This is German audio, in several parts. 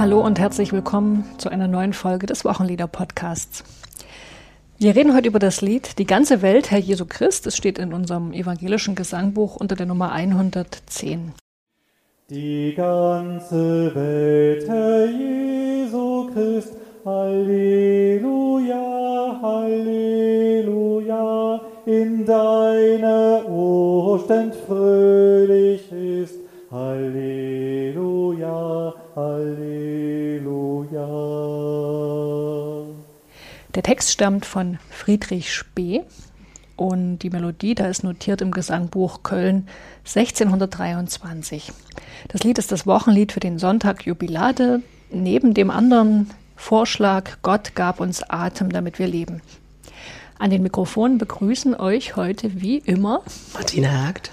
Hallo und herzlich willkommen zu einer neuen Folge des Wochenlieder-Podcasts. Wir reden heute über das Lied Die ganze Welt, Herr Jesu Christ. Es steht in unserem evangelischen Gesangbuch unter der Nummer 110. Die ganze Welt, Herr Jesu Christ, Halleluja, Halleluja, in deiner Urständ fröhlich ist, Halleluja, Halleluja. Der Text stammt von Friedrich Spee und die Melodie, da ist notiert im Gesangbuch Köln 1623. Das Lied ist das Wochenlied für den Sonntag Jubilate, neben dem anderen Vorschlag Gott gab uns Atem, damit wir leben. An den Mikrofonen begrüßen euch heute wie immer Martina Hagt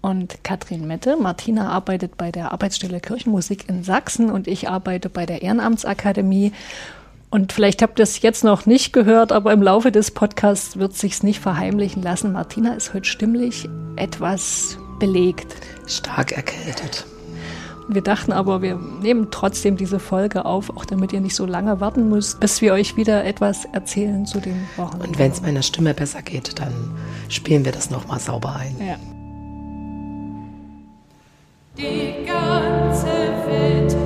und Katrin Mette. Martina arbeitet bei der Arbeitsstelle Kirchenmusik in Sachsen und ich arbeite bei der Ehrenamtsakademie. Und vielleicht habt ihr es jetzt noch nicht gehört, aber im Laufe des Podcasts wird sich's nicht verheimlichen lassen. Martina ist heute stimmlich etwas belegt. Stark erkältet. Wir dachten aber, wir nehmen trotzdem diese Folge auf, auch damit ihr nicht so lange warten müsst, bis wir euch wieder etwas erzählen zu den Wochen. Und wenn es meiner Stimme besser geht, dann spielen wir das nochmal sauber ein. Ja. Die ganze Welt,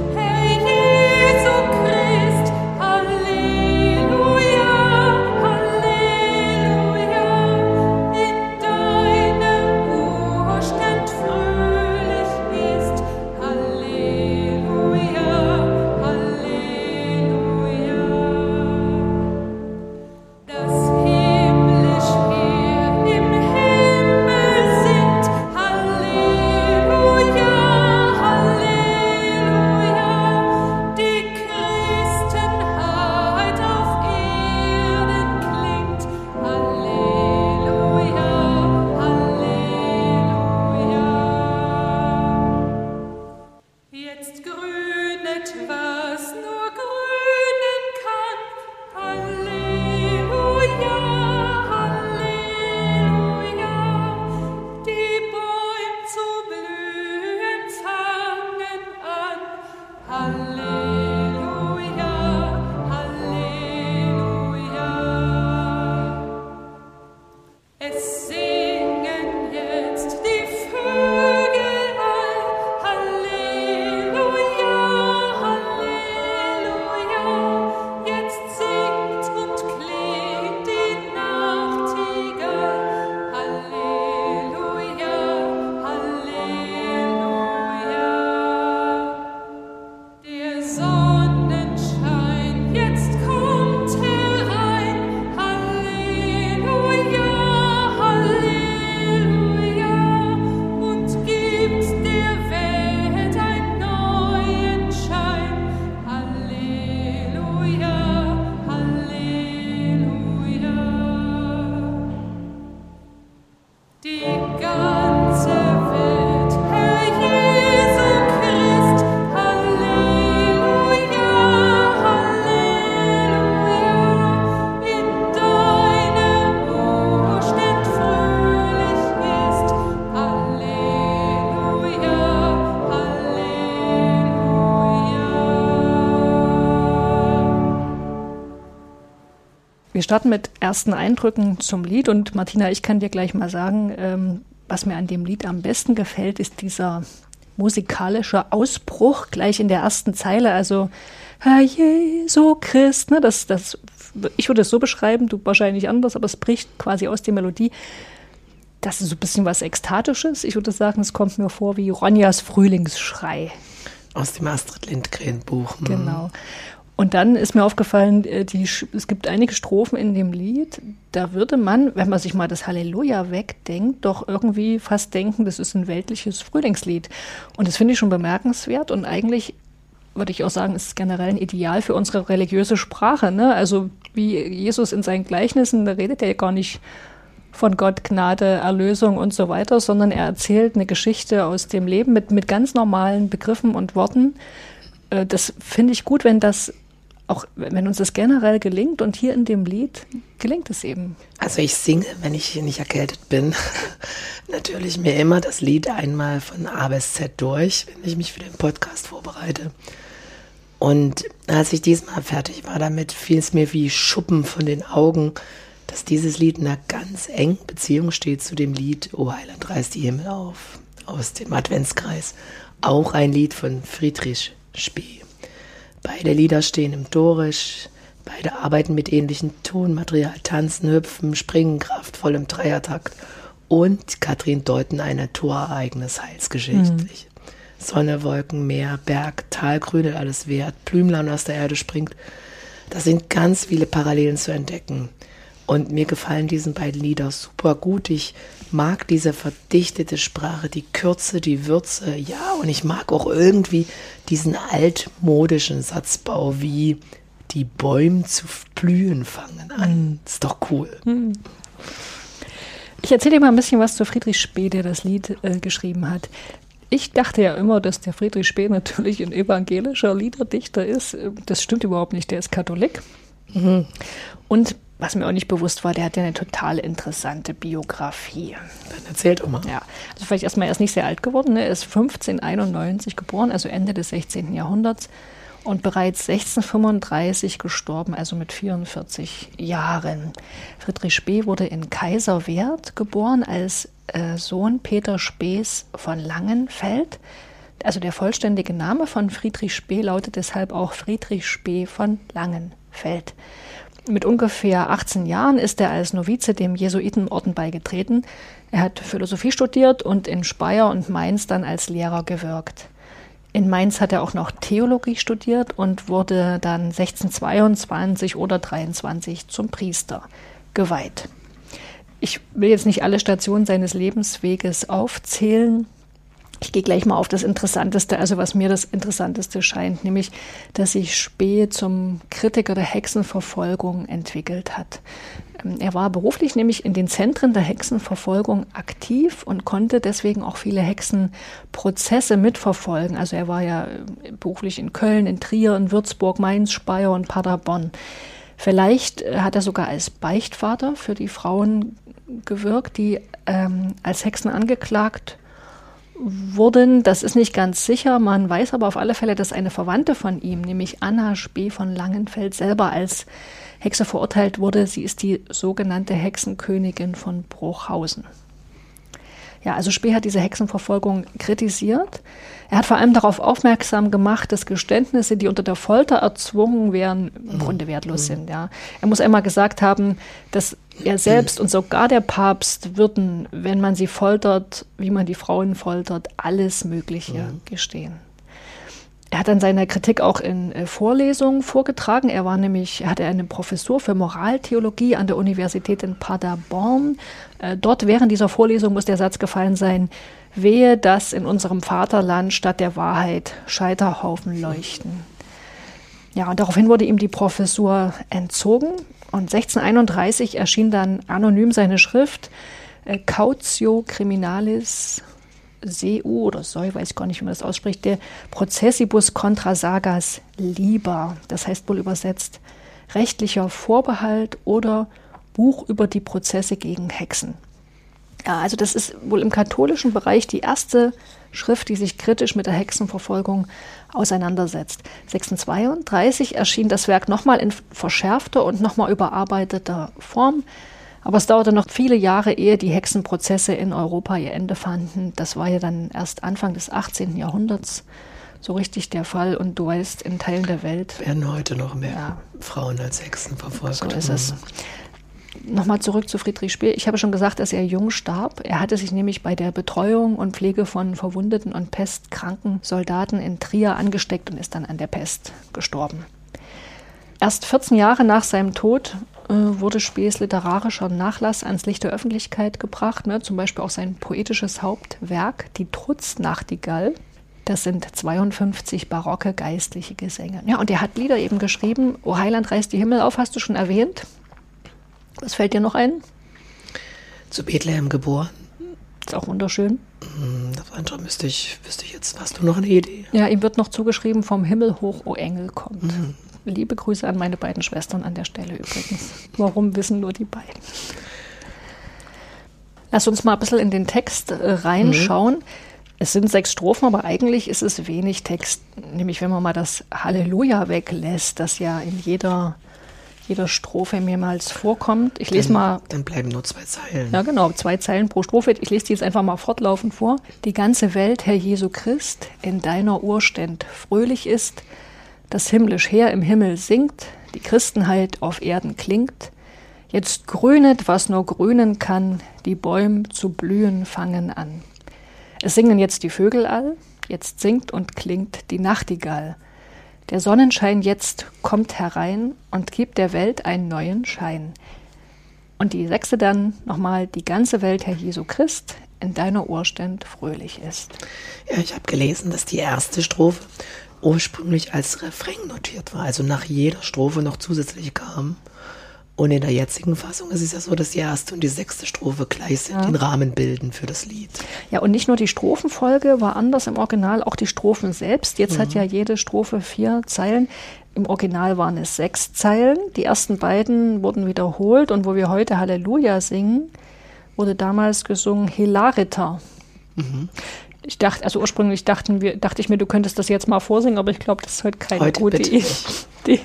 Wir starten mit ersten Eindrücken zum Lied und Martina, ich kann dir gleich mal sagen, ähm, was mir an dem Lied am besten gefällt, ist dieser musikalische Ausbruch gleich in der ersten Zeile. Also Herr Jesu Christ, ne, das, das, ich würde es so beschreiben, du wahrscheinlich anders, aber es bricht quasi aus der Melodie. Das ist so ein bisschen was Ekstatisches. Ich würde sagen, es kommt mir vor wie Ronjas Frühlingsschrei. Aus dem Astrid Lindgren Buch. hm. Genau. Und dann ist mir aufgefallen, äh, die, es gibt einige Strophen in dem Lied, da würde man, wenn man sich mal das Halleluja wegdenkt, doch irgendwie fast denken, das ist ein weltliches Frühlingslied. Und das finde ich schon bemerkenswert und eigentlich würde ich auch sagen, ist generell ein Ideal für unsere religiöse Sprache. Ne? Also wie Jesus in seinen Gleichnissen, da redet er ja gar nicht von Gott, Gnade, Erlösung und so weiter, sondern er erzählt eine Geschichte aus dem Leben mit, mit ganz normalen Begriffen und Worten. Äh, Das finde ich gut, wenn das auch, wenn uns das generell gelingt und hier in dem Lied gelingt es eben. Also ich singe, wenn ich nicht erkältet bin, natürlich mir immer das Lied einmal von A bis Z durch, wenn ich mich für den Podcast vorbereite. Und als ich diesmal fertig war damit, fiel es mir wie Schuppen von den Augen, dass dieses Lied in einer ganz engen Beziehung steht zu dem Lied O Heiland reißt die Himmel auf aus dem Adventskreis. Auch ein Lied von Friedrich Spee. Beide Lieder stehen im Dorisch, beide arbeiten mit ähnlichem Tonmaterial, tanzen, hüpfen, springen kraftvoll im Dreiertakt und Katrin deuten ein Naturereignis heilsgeschichtlich. Sonne, Wolken, Meer, Berg, Tal, Grüne, alles wert, Blümlein aus der Erde springt. Da sind ganz viele Parallelen zu entdecken. Und mir gefallen diese beiden Lieder super gut. Ich mag diese verdichtete Sprache, die Kürze, die Würze, ja, und ich mag auch irgendwie diesen altmodischen Satzbau wie die Bäume zu blühen fangen an. Ist doch cool. Ich erzähle dir mal ein bisschen was zu Friedrich Spee, der das Lied äh, geschrieben hat. Ich dachte ja immer, dass der Friedrich Spee natürlich ein evangelischer Liederdichter ist. Das stimmt überhaupt nicht, der ist Katholik. Und was mir auch nicht bewusst war, der hat ja eine total interessante Biografie. Dann erzähl doch mal. Ja, also vielleicht erstmal, er ist nicht sehr alt geworden. Ne? Er ist 1591 geboren, also Ende des 16. Jahrhunderts. Und bereits 1635 gestorben, also mit 44 Jahren. Friedrich Spee wurde in Kaiserwerth geboren als äh, Sohn Peter Spees von Langenfeld. Also der vollständige Name von Friedrich Spee lautet deshalb auch Friedrich Spee von Langenfeld. Mit ungefähr 18 Jahren ist er als Novize dem Jesuitenorden beigetreten. Er hat Philosophie studiert und in Speyer und Mainz dann als Lehrer gewirkt. In Mainz hat er auch noch Theologie studiert und wurde dann 1622 oder 23 zum Priester geweiht. Ich will jetzt nicht alle Stationen seines Lebensweges aufzählen. Ich gehe gleich mal auf das Interessanteste, also was mir das Interessanteste scheint, nämlich, dass sich Spee zum Kritiker der Hexenverfolgung entwickelt hat. Ähm, Er war beruflich nämlich in den Zentren der Hexenverfolgung aktiv und konnte deswegen auch viele Hexenprozesse mitverfolgen. Also er war ja äh, beruflich in Köln, in Trier, in Würzburg, Mainz, Speyer und Paderborn. Vielleicht äh, hat er sogar als Beichtvater für die Frauen gewirkt, die ähm, als Hexen angeklagt wurden. Das ist nicht ganz sicher. Man weiß aber auf alle Fälle, dass eine Verwandte von ihm, nämlich Anna Spee von Langenfeld, selber als Hexe verurteilt wurde. Sie ist die sogenannte Hexenkönigin von Bruchhausen. Ja, also Spee hat diese Hexenverfolgung kritisiert. Er hat vor allem darauf aufmerksam gemacht, dass Geständnisse, die unter der Folter erzwungen wären, im Grunde wertlos sind. Ja. Er muss einmal gesagt haben, dass er selbst und sogar der Papst würden, wenn man sie foltert, wie man die Frauen foltert, alles Mögliche gestehen. Er hat dann seine Kritik auch in äh, Vorlesungen vorgetragen. Er war nämlich, er hatte eine Professur für Moraltheologie an der Universität in Paderborn. Äh, dort während dieser Vorlesung muss der Satz gefallen sein, wehe, dass in unserem Vaterland statt der Wahrheit Scheiterhaufen leuchten. Ja, und daraufhin wurde ihm die Professur entzogen. Und 1631 erschien dann anonym seine Schrift äh, Cautio Criminalis Seu oder Soi, weiß ich gar nicht, wie man das ausspricht, der Prozessibus contra sagas liber. Das heißt wohl übersetzt rechtlicher Vorbehalt oder Buch über die Prozesse gegen Hexen. Ja, also das ist wohl im katholischen Bereich die erste Schrift, die sich kritisch mit der Hexenverfolgung auseinandersetzt. 1632 erschien das Werk nochmal in verschärfter und nochmal überarbeiteter Form. Aber es dauerte noch viele Jahre, ehe die Hexenprozesse in Europa ihr Ende fanden. Das war ja dann erst Anfang des 18. Jahrhunderts so richtig der Fall. Und du weißt, in Teilen der Welt Werden heute noch mehr Ja. Frauen als Hexen verfolgt. so ist es. Nochmal zurück zu Friedrich Spee. Ich habe schon gesagt, dass er jung starb. Er hatte sich nämlich bei der Betreuung und Pflege von verwundeten und pestkranken Soldaten in Trier angesteckt und ist dann an der Pest gestorben. Erst 14 Jahre nach seinem Tod wurde Spees literarischer Nachlass ans Licht der Öffentlichkeit gebracht. Ne? Zum Beispiel auch sein poetisches Hauptwerk, die Trutznachtigall. Das sind 52 barocke geistliche Gesänge. Ja, und er hat Lieder eben geschrieben. O Heiland reißt die Himmel auf, hast du schon erwähnt. Was fällt dir noch ein? Zu Bethlehem geboren. Ist auch wunderschön. Hm, Das andere müsste ich, wüsste ich jetzt. Hast du noch eine Idee? Ja, ihm wird noch zugeschrieben, vom Himmel hoch, o Engel kommt. Liebe Grüße an meine beiden Schwestern an der Stelle übrigens. Warum wissen nur die beiden? Lass uns mal ein bisschen in den Text äh, reinschauen. Es sind sechs Strophen, aber eigentlich ist es wenig Text. Nämlich, wenn man mal das Halleluja weglässt, das ja in jeder, jeder Strophe mehrmals vorkommt. Ich lese dann, mal Dann bleiben nur zwei Zeilen. ja, genau, zwei Zeilen pro Strophe. Ich lese die jetzt einfach mal fortlaufend vor. Die ganze Welt, Herr Jesu Christ, in deiner Urständ fröhlich ist, das himmlisch Heer im Himmel singt, die Christenheit auf Erden klingt. Jetzt grünet, was nur grünen kann, die Bäume zu blühen fangen an. Es singen jetzt die Vögel all, jetzt singt und klingt die Nachtigall. Der Sonnenschein jetzt kommt herein und gibt der Welt einen neuen Schein. Und die sechste dann nochmal, die ganze Welt, Herr Jesu Christ, in deiner Urständ fröhlich ist. Ja, ich habe gelesen, dass die erste Strophe ursprünglich als Refrain notiert war, also nach jeder Strophe noch zusätzlich kam. Und in der jetzigen Fassung ist es ja so, dass die erste und die sechste Strophe gleich sind, den Rahmen bilden für das Lied. Ja, und nicht nur die Strophenfolge war anders im Original, auch die Strophen selbst. Jetzt hat ja jede Strophe vier Zeilen. Im Original waren es sechs Zeilen. Die ersten beiden wurden wiederholt und wo wir heute Halleluja singen, wurde damals gesungen Hilariter. Ich dachte, also ursprünglich dachten wir, dachte ich mir, du könntest das jetzt mal vorsingen, aber ich glaube, das ist heute keine Heute gute bitte Idee. Die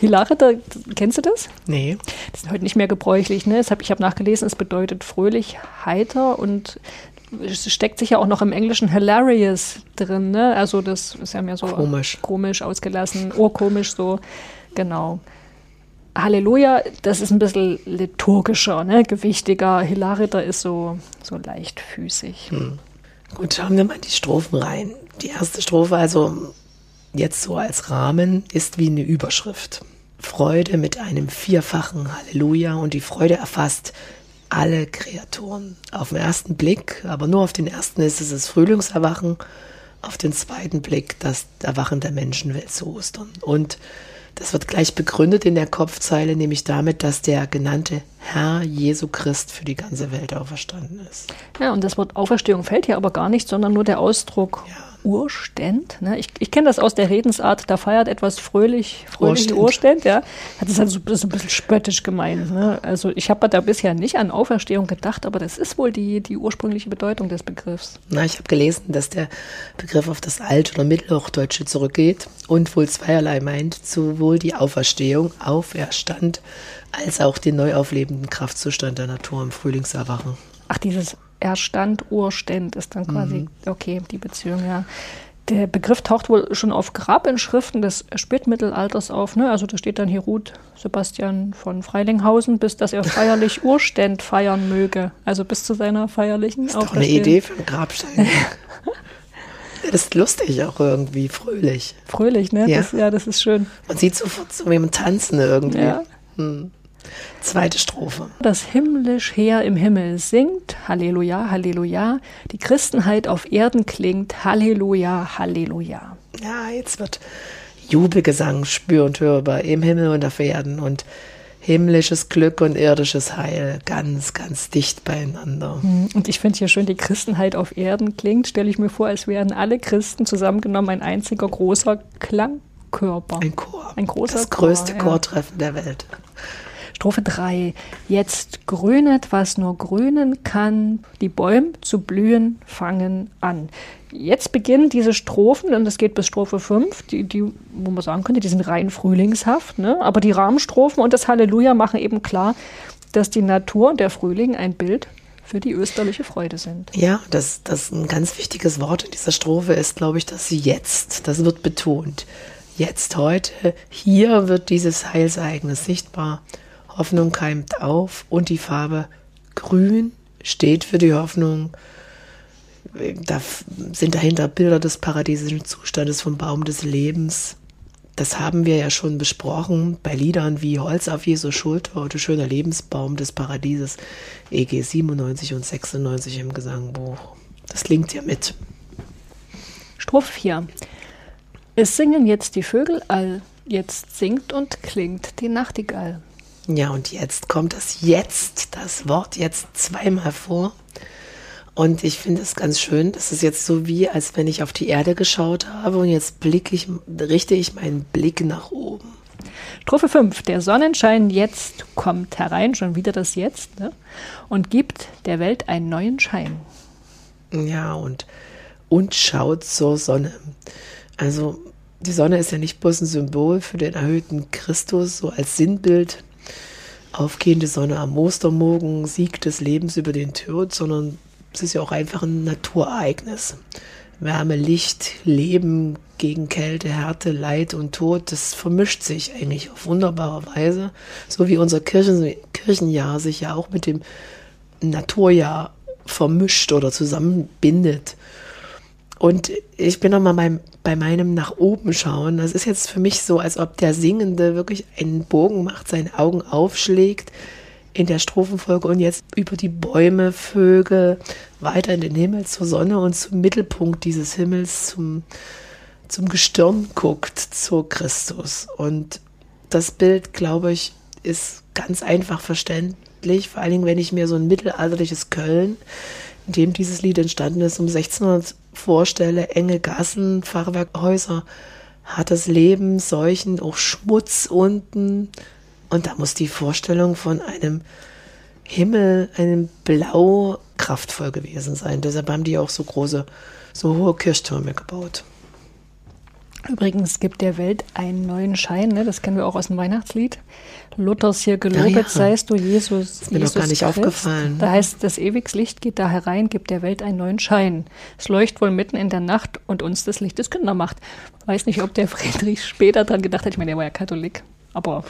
Hilariter, kennst du das? Nee, Das ist heute nicht mehr gebräuchlich. Ne? Hab, ich habe nachgelesen, es bedeutet fröhlich, heiter und es steckt sich ja auch noch im Englischen hilarious drin. Ne? Also das ist ja mehr so Komisch. komisch ausgelassen, urkomisch so. Genau. Halleluja, das ist ein bisschen liturgischer, ne? gewichtiger. Hilariter ist so, so leichtfüßig. Gut, schauen wir mal die Strophen rein. Die erste Strophe, also jetzt so als Rahmen, ist wie eine Überschrift. Freude mit einem vierfachen Halleluja und die Freude erfasst alle Kreaturen. Auf den ersten Blick, aber nur auf den ersten ist es das Frühlingserwachen, auf den zweiten Blick das Erwachen der Menschenwelt zu Ostern. Und das wird gleich begründet in der Kopfzeile, nämlich damit, dass der genannte Herr Jesu Christ für die ganze Welt auferstanden ist. Ja, und das Wort Auferstehung fällt hier aber gar nicht, sondern nur der Ausdruck Ja. Urständ. Ne? Ich, ich kenne das aus der Redensart, da feiert etwas fröhlich, fröhlich Urständ. Urständ. ja. Das ist halt so, so ein bisschen spöttisch gemeint. Ne? Also ich habe da bisher nicht an Auferstehung gedacht, aber das ist wohl die, die ursprüngliche Bedeutung des Begriffs. Na, ich habe gelesen, dass der Begriff auf das Alt- oder Mittelhochdeutsche zurückgeht und wohl zweierlei meint, sowohl die Auferstehung, Auferstand, als auch den neu auflebenden Kraftzustand der Natur im Frühlingserwachen. Ach, dieses Erstand, Urständ ist dann quasi, okay, die Beziehung, ja. Der Begriff taucht wohl schon auf Grabinschriften des Spätmittelalters auf. Ne? Also da steht dann hier Ruth Sebastian von Freilinghausen, bis dass er feierlich Urständ feiern möge. Also bis zu seiner feierlichen Ist doch eine. Idee für einen Grabstein. ja, das ist lustig auch irgendwie, fröhlich. Fröhlich, ne? Ja. Das, ja, das ist schön. Man sieht sofort so jemand tanzen irgendwie. Ja. Zweite Strophe. Das himmlisch Heer im Himmel singt, Halleluja, Halleluja. Die Christenheit auf Erden klingt, Halleluja, Halleluja. Ja, jetzt wird Jubelgesang spür und hörbar im Himmel und auf Erden und himmlisches Glück und irdisches Heil ganz, ganz dicht beieinander. Und ich finde hier schön, die Christenheit auf Erden klingt, stelle ich mir vor, als wären alle Christen zusammengenommen ein einziger großer Klangkörper. Ein Chor. Ein großer Das größte Chor, ja. Chortreffen der Welt. Strophe 3. Jetzt grünet, was nur grünen kann, die Bäume zu blühen fangen an. Jetzt beginnen diese Strophen, und das geht bis Strophe 5, die, die, wo man sagen könnte, die sind rein frühlingshaft, ne? aber die Rahmenstrophen und das Halleluja machen eben klar, dass die Natur und der Frühling ein Bild für die österliche Freude sind. Ja, das, das ein ganz wichtiges Wort in dieser Strophe ist, glaube ich, das Jetzt. Das wird betont. Jetzt, heute, hier wird dieses Heilsereignis sichtbar. Hoffnung keimt auf und die Farbe grün steht für die Hoffnung. Da sind dahinter Bilder des paradiesischen Zustandes vom Baum des Lebens. Das haben wir ja schon besprochen bei Liedern wie Holz auf Jesu Schulter oder Schöner Lebensbaum des Paradieses, EG 97 und 96 im Gesangbuch. Das klingt ja mit. Strophe 4. Es singen jetzt die Vögel all, jetzt singt und klingt die Nachtigall. Ja, und jetzt kommt das Jetzt, das Wort jetzt zweimal vor. Und ich finde es ganz schön, das ist jetzt so wie, als wenn ich auf die Erde geschaut habe und jetzt blicke ich, richte ich meinen Blick nach oben. Strophe 5. Der Sonnenschein jetzt kommt herein, schon wieder das Jetzt, ne? und gibt der Welt einen neuen Schein. Ja, und und schaut zur Sonne. Also die Sonne ist ja nicht bloß ein Symbol für den erhöhten Christus, so als Sinnbild. Aufgehende Sonne am Ostermorgen, Sieg des Lebens über den Tod, sondern es ist ja auch einfach ein Naturereignis. Wärme, Licht, Leben gegen Kälte, Härte, Leid und Tod, das vermischt sich eigentlich auf wunderbare Weise. So wie unser Kirchen, Kirchenjahr sich ja auch mit dem Naturjahr vermischt oder zusammenbindet. Und ich bin nochmal bei, bei meinem nach oben schauen. Das ist jetzt für mich so, als ob der Singende wirklich einen Bogen macht, seine Augen aufschlägt in der Strophenfolge und jetzt über die Bäume, Vögel, weiter in den Himmel zur Sonne und zum Mittelpunkt dieses Himmels, zum, zum Gestirn guckt, zu Christus. Und das Bild, glaube ich, ist ganz einfach verständlich, vor allen Dingen, wenn ich mir so ein mittelalterliches Köln, in dem dieses Lied entstanden ist, um 1600 vorstelle, enge Gassen, Fachwerkhäuser, hartes Leben, Seuchen, auch Schmutz unten. Und da muss die Vorstellung von einem Himmel, einem Blau kraftvoll gewesen sein. Deshalb haben die auch so große, so hohe Kirchtürme gebaut. Übrigens gibt der Welt einen neuen Schein, ne? das kennen wir auch aus dem Weihnachtslied. Luthers hier gelobet Ah, ja. seist du, Jesus. Ist mir Jesus gar nicht Christ. aufgefallen. Da heißt, das Ewigslicht geht da herein, gibt der Welt einen neuen Schein. Es leuchtet wohl mitten in der Nacht und uns das Licht des Kindermacht. Weiß nicht, ob der Friedrich später dran gedacht hat. Ich meine, der war ja Katholik, aber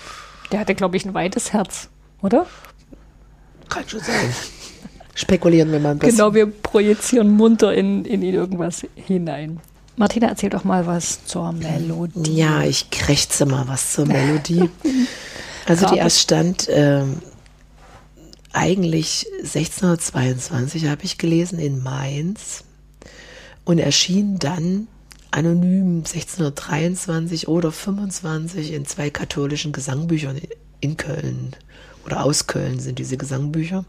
der hatte, glaube ich, ein weites Herz, oder? Kann schon sein. Spekulieren wir mal ein bisschen. Genau, wir projizieren munter in, in ihn irgendwas hinein. Martina, erzähl doch mal was zur Melodie. Ja, ich krächze mal was zur Melodie. Also die Grabe. erstand ähm, eigentlich 1622, habe ich gelesen, in Mainz und erschien dann anonym 1623 oder 25 in zwei katholischen Gesangbüchern in Köln oder aus Köln sind diese Gesangbücher.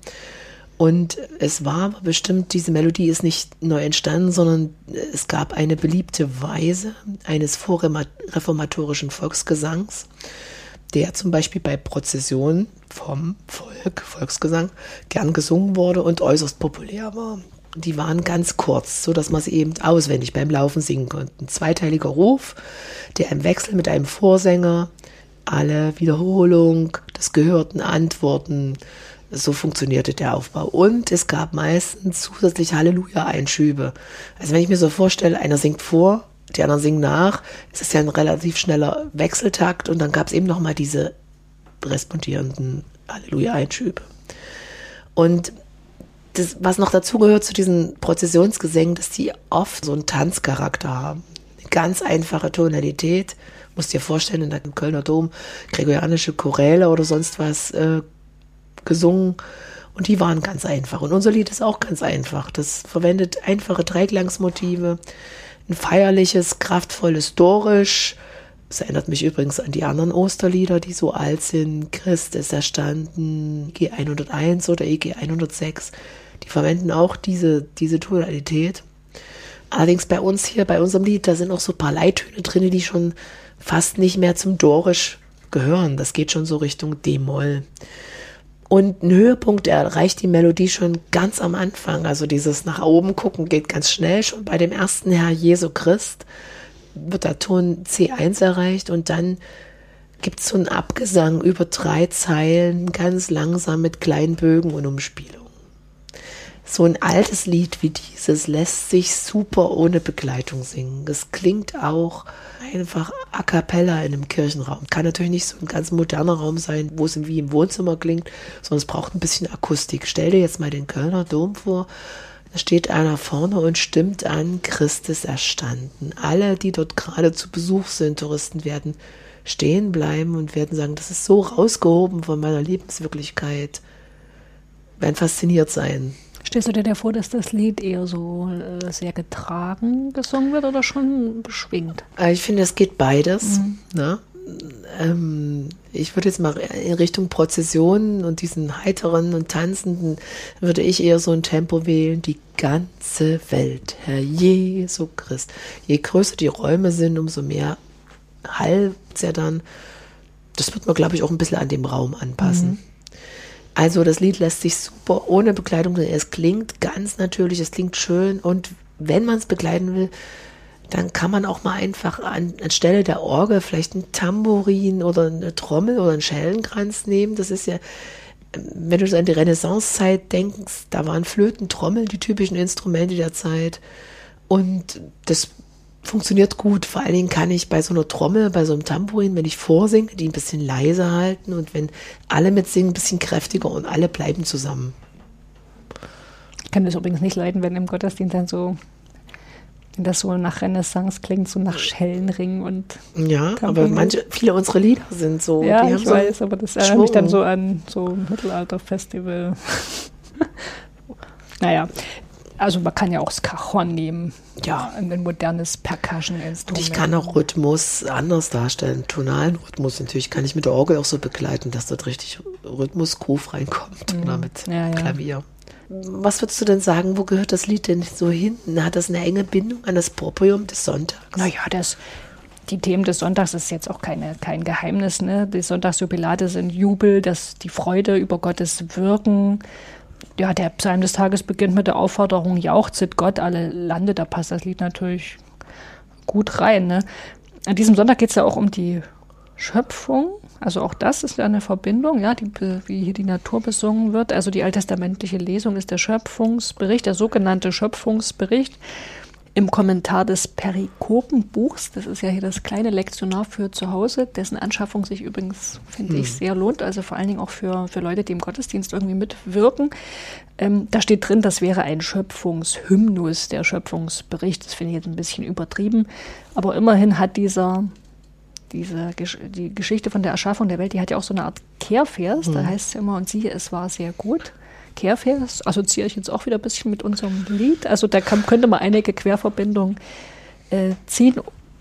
Und es war bestimmt, diese Melodie ist nicht neu entstanden, sondern es gab eine beliebte Weise eines vorreformatorischen Volksgesangs, der zum Beispiel bei Prozessionen vom Volk, Volksgesang, gern gesungen wurde und äußerst populär war. Die waren ganz kurz, so dass man sie eben auswendig beim Laufen singen konnte. Ein zweiteiliger Ruf, der im Wechsel mit einem Vorsänger alle Wiederholung des gehörten Antworten, so funktionierte der Aufbau. Und es gab meistens zusätzlich Halleluja-Einschübe. Also wenn ich mir so vorstelle, einer singt vor, die anderen singen nach, es ist ja ein relativ schneller Wechseltakt und dann gab es eben nochmal diese respondierenden Halleluja-Einschübe. Und das, was noch dazu gehört zu diesen Prozessionsgesängen, dass die oft so einen Tanzcharakter haben. Eine ganz einfache Tonalität. Musst dir vorstellen, in einem Kölner Dom gregorianische Choräle oder sonst was äh, gesungen. Und die waren ganz einfach. Und unser Lied ist auch ganz einfach. Das verwendet einfache Dreiklangsmotive, ein feierliches, kraftvolles Dorisch. Das erinnert mich übrigens an die anderen Osterlieder, die so alt sind. Christ ist erstanden, EG 101 oder EG 106. Die verwenden auch diese, diese Tonalität. Allerdings bei uns hier, bei unserem Lied, da sind auch so ein paar Leittöne drin, die schon fast nicht mehr zum Dorisch gehören. Das geht schon so Richtung D-Moll. Und ein Höhepunkt erreicht die Melodie schon ganz am Anfang. Also dieses nach oben gucken geht ganz schnell. Schon bei dem ersten Herr Jesu Christ wird der Ton C1 erreicht und dann gibt es so einen Abgesang über drei Zeilen, ganz langsam mit kleinen Bögen und Umspielungen. So ein altes Lied wie dieses lässt sich super ohne Begleitung singen. Es klingt auch einfach a cappella in einem Kirchenraum. Kann natürlich nicht so ein ganz moderner Raum sein, wo es wie im Wohnzimmer klingt, sondern es braucht ein bisschen Akustik. Stell dir jetzt mal den Kölner Dom vor. Da steht einer vorne und stimmt an, Christus erstanden. Alle, die dort gerade zu Besuch sind, Touristen, werden stehen bleiben und werden sagen, das ist so rausgehoben von meiner Lebenswirklichkeit. Werden fasziniert sein. Stellst du dir da vor, dass das Lied eher so äh, sehr getragen gesungen wird oder schon beschwingt? Äh, Ich finde, es geht beides. Ne? Ähm, ich würde jetzt mal in Richtung Prozession und diesen heiteren und tanzenden, würde ich eher so ein Tempo wählen. Die ganze Welt, Herr Jesu Christ. Je größer die Räume sind, umso mehr Hall ja dann. Das wird man, glaube ich, auch ein bisschen an dem Raum anpassen. Also das Lied lässt sich super ohne Begleitung, es klingt ganz natürlich, es klingt schön und wenn man es begleiten will, dann kann man auch mal einfach an, anstelle der Orgel vielleicht ein Tambourin oder eine Trommel oder einen Schellenkranz nehmen. Das ist ja, wenn du so an die Renaissancezeit denkst, da waren Flöten, Trommeln die typischen Instrumente der Zeit. Und das funktioniert gut. Vor allen Dingen kann ich bei so einer Trommel, bei so einem Tambourin, wenn ich vorsinge, die ein bisschen leiser halten und wenn alle mitsingen, ein bisschen kräftiger und alle bleiben zusammen. Ich kann das übrigens nicht leiden, wenn im Gottesdienst dann so, wenn das so nach Renaissance klingt, so nach Schellenring und Ja, aber Tambourin. manche, viele unserer Lieder sind so. ja, ich so weiß, aber das erinnert mich dann so an so Mittelalter-Festival. naja, also man kann ja auch das Cajon nehmen. Ja. Ein modernes Percussion-Instrument. Und ich kann auch Rhythmus anders darstellen. Tonalen Rhythmus natürlich kann ich mit der Orgel auch so begleiten, dass dort richtig Rhythmus, Groove reinkommt oder mit Mhm. Ja. Klavier. Was würdest du denn sagen, wo gehört das Lied denn so hin? Hat das eine enge Bindung an das Proprium des Sonntags? Naja, das, die Themen des Sonntags ist jetzt auch keine, kein Geheimnis. Ne? Die Sonntagsjubilate sind Jubel, das, die Freude über Gottes Wirken. Ja, der Psalm des Tages beginnt mit der Aufforderung, jauchzet Gott alle Lande. Da passt das Lied natürlich gut rein. Ne? An diesem Sonntag geht es ja auch um die Schöpfung. Also auch das ist ja eine Verbindung, ja, die, wie hier die Natur besungen wird. Also die alttestamentliche Lesung ist der Schöpfungsbericht, der sogenannte Schöpfungsbericht im Kommentar des Perikopenbuchs. Das ist ja hier das kleine Lektionar für zu Hause, dessen Anschaffung sich übrigens, finde ich, sehr lohnt. Also vor allen Dingen auch für, für Leute, die im Gottesdienst irgendwie mitwirken. Ähm, da steht drin, das wäre ein Schöpfungshymnus, der Schöpfungsbericht. Das finde ich jetzt ein bisschen übertrieben. Aber immerhin hat dieser diese Gesch die Geschichte von der Erschaffung der Welt, die hat ja auch so eine Art Kehrvers. Da heißt es immer, und siehe, es war sehr gut. Kehrvers assoziiere ich jetzt auch wieder ein bisschen mit unserem Lied. Also da kann, könnte man einige Querverbindungen äh, ziehen.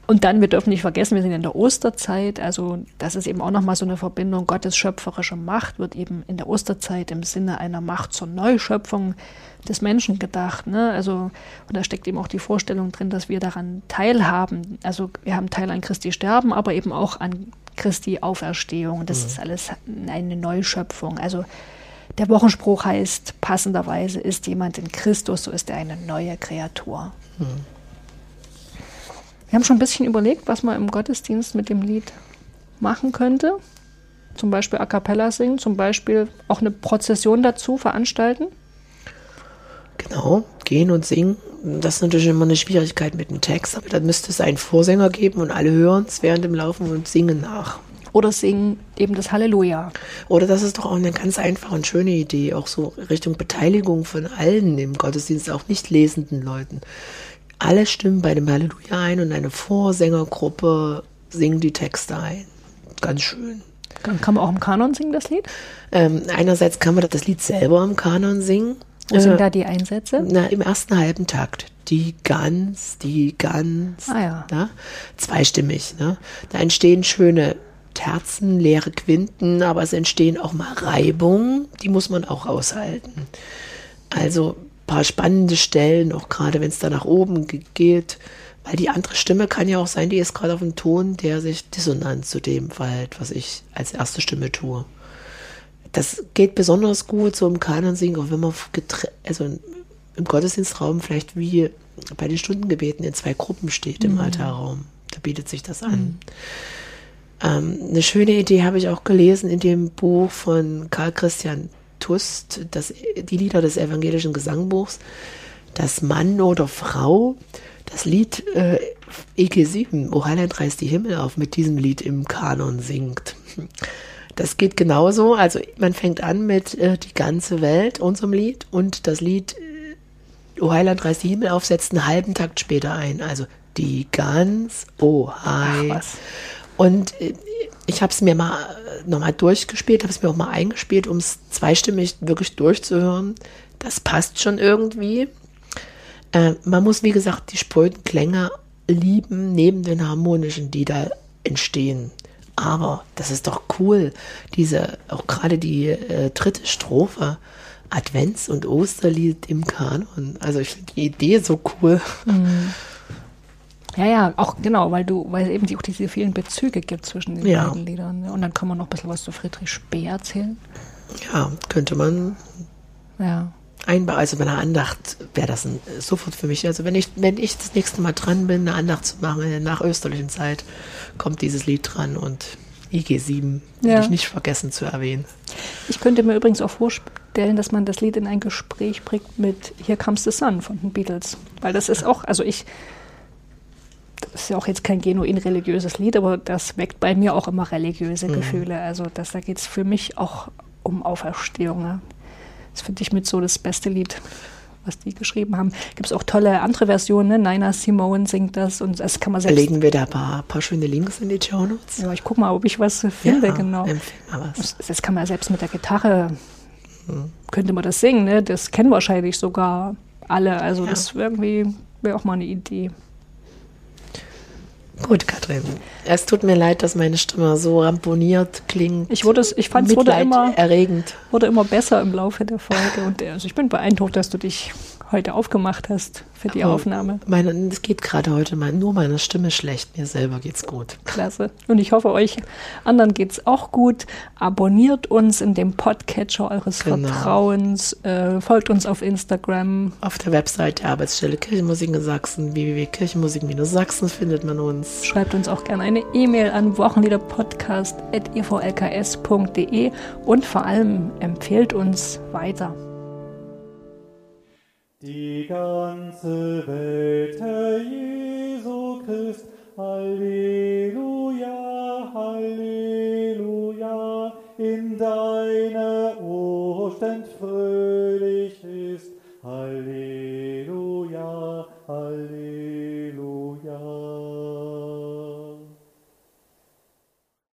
Und dann, wir dürfen nicht vergessen, wir sind in der Osterzeit. Also das ist eben auch nochmal so eine Verbindung. Gottes schöpferische Macht wird eben in der Osterzeit im Sinne einer Macht zur Neuschöpfung des Menschen gedacht. Ne? Also, und da steckt eben auch die Vorstellung drin, dass wir daran teilhaben. Also wir haben Teil an Christi Sterben, aber eben auch an Christi Auferstehung. Das ist alles eine Neuschöpfung. Also der Wochenspruch heißt passenderweise, ist jemand in Christus, so ist er eine neue Kreatur. Wir haben schon ein bisschen überlegt, was man im Gottesdienst mit dem Lied machen könnte. Zum Beispiel A Cappella singen, zum Beispiel auch eine Prozession dazu veranstalten. Genau, gehen und singen. Das ist natürlich immer eine Schwierigkeit mit dem Text, aber dann müsste es einen Vorsänger geben und alle hören es während dem Laufen und singen nach. Oder singen eben das Halleluja. Oder das ist doch auch eine ganz einfache und schöne Idee, auch so Richtung Beteiligung von allen im Gottesdienst, auch nicht lesenden Leuten. Alle stimmen bei dem Halleluja ein und eine Vorsängergruppe singen die Texte ein. Ganz schön. Kann, kann man auch im Kanon singen, das Lied? Ähm, einerseits kann man das Lied selber im Kanon singen. Wo sind Äh, da die Einsätze? Na, im ersten halben Takt. Die ganz, die ganz. Ah ja. Ne? Zweistimmig. Ne? Da entstehen schöne Terzen, leere Quinten, aber es entstehen auch mal Reibungen, die muss man auch aushalten. Also ein paar spannende Stellen, auch gerade wenn es da nach oben ge- geht, weil die andere Stimme kann ja auch sein, die ist gerade auf einem Ton, der sich dissonant zu dem verhält, was ich als erste Stimme tue. Das geht besonders gut so im Kanon singen, auch wenn man also im Gottesdienstraum vielleicht wie bei den Stundengebeten in zwei Gruppen steht im Altarraum. Da bietet sich das an. Ähm, eine schöne Idee habe ich auch gelesen in dem Buch von Karl Christian Tust, das, die Lieder des evangelischen Gesangbuchs, dass Mann oder Frau das Lied äh, EG7, O Heiland reißt die Himmel auf, mit diesem Lied im Kanon singt. Das geht genauso. Also man fängt an mit äh, die ganze Welt, unserem Lied, und das Lied äh, O Heiland reißt die Himmel auf, setzt einen halben Takt später ein. Also die ganz, O Hei. Und äh, ich habe es mir mal äh, nochmal durchgespielt, habe es mir auch mal eingespielt, um es zweistimmig wirklich durchzuhören. Das passt schon irgendwie. Äh, man muss, wie gesagt, die spröden Klänge lieben, neben den harmonischen, die da entstehen. Aber das ist doch cool, diese, auch gerade die äh, dritte Strophe, Advents- und Osterlied im Kanon. Also ich finde die Idee so cool. Ja, ja, auch genau, weil du, weil es eben die, auch diese vielen Bezüge gibt zwischen den Ja. beiden Liedern. Ne? Und dann kann man noch ein bisschen was zu Friedrich Speer erzählen. Ja, könnte man Ja. einbaue. Also bei einer Andacht wäre das ein, sofort für mich. Also wenn ich, wenn ich das nächste Mal dran bin, eine Andacht zu machen in der nachösterlichen Zeit, kommt dieses Lied dran und IG7 will Ja. ich nicht vergessen zu erwähnen. Ich könnte mir übrigens auch vorstellen, dass man das Lied in ein Gespräch bringt mit Here Comes the Sun von den Beatles. Weil das ist auch, also ich, ist ja auch jetzt kein genuin religiöses Lied, aber das weckt bei mir auch immer religiöse Gefühle. Also das, da geht es für mich auch um Auferstehung. Ne? Das finde ich mit so das beste Lied, was die geschrieben haben. Gibt es auch tolle andere Versionen, ne? Nina Simone singt das und das kann man selbst. Legen wir da ein paar, paar schöne Links in die Show Notes? Ja, ich gucke mal, ob ich was finde, Ja, genau. was. Das, das kann man ja selbst mit der Gitarre, könnte man das singen, ne? Das kennen wahrscheinlich sogar alle. Also Ja. das wäre irgendwie wäre auch mal eine Idee. Gut, Katrin. Es tut mir leid, dass meine Stimme so ramponiert klingt. Ich wurde es- ich fand, es wurde immer- erregend. Wurde immer besser im Laufe der Folge und also ich bin beeindruckt, dass du dich heute aufgemacht hast für die Aber Aufnahme. Meine, es geht gerade heute mal nur meiner Stimme schlecht. Mir selber geht's gut. Klasse. Und ich hoffe, euch anderen geht's auch gut. Abonniert uns in dem Podcatcher eures Genau. Vertrauens. Äh, folgt uns auf Instagram. Auf der Website der Arbeitsstelle Kirchenmusik in Sachsen, www.kirchenmusik-sachsen findet man uns. Schreibt uns auch gerne eine E-Mail an wochenliederpodcast.evlks.de und vor allem empfehlt uns weiter. Die ganze Welt, Herr Jesu Christ, Halleluja, Halleluja, in deine Ostend fröhlich ist, Halleluja, Halleluja.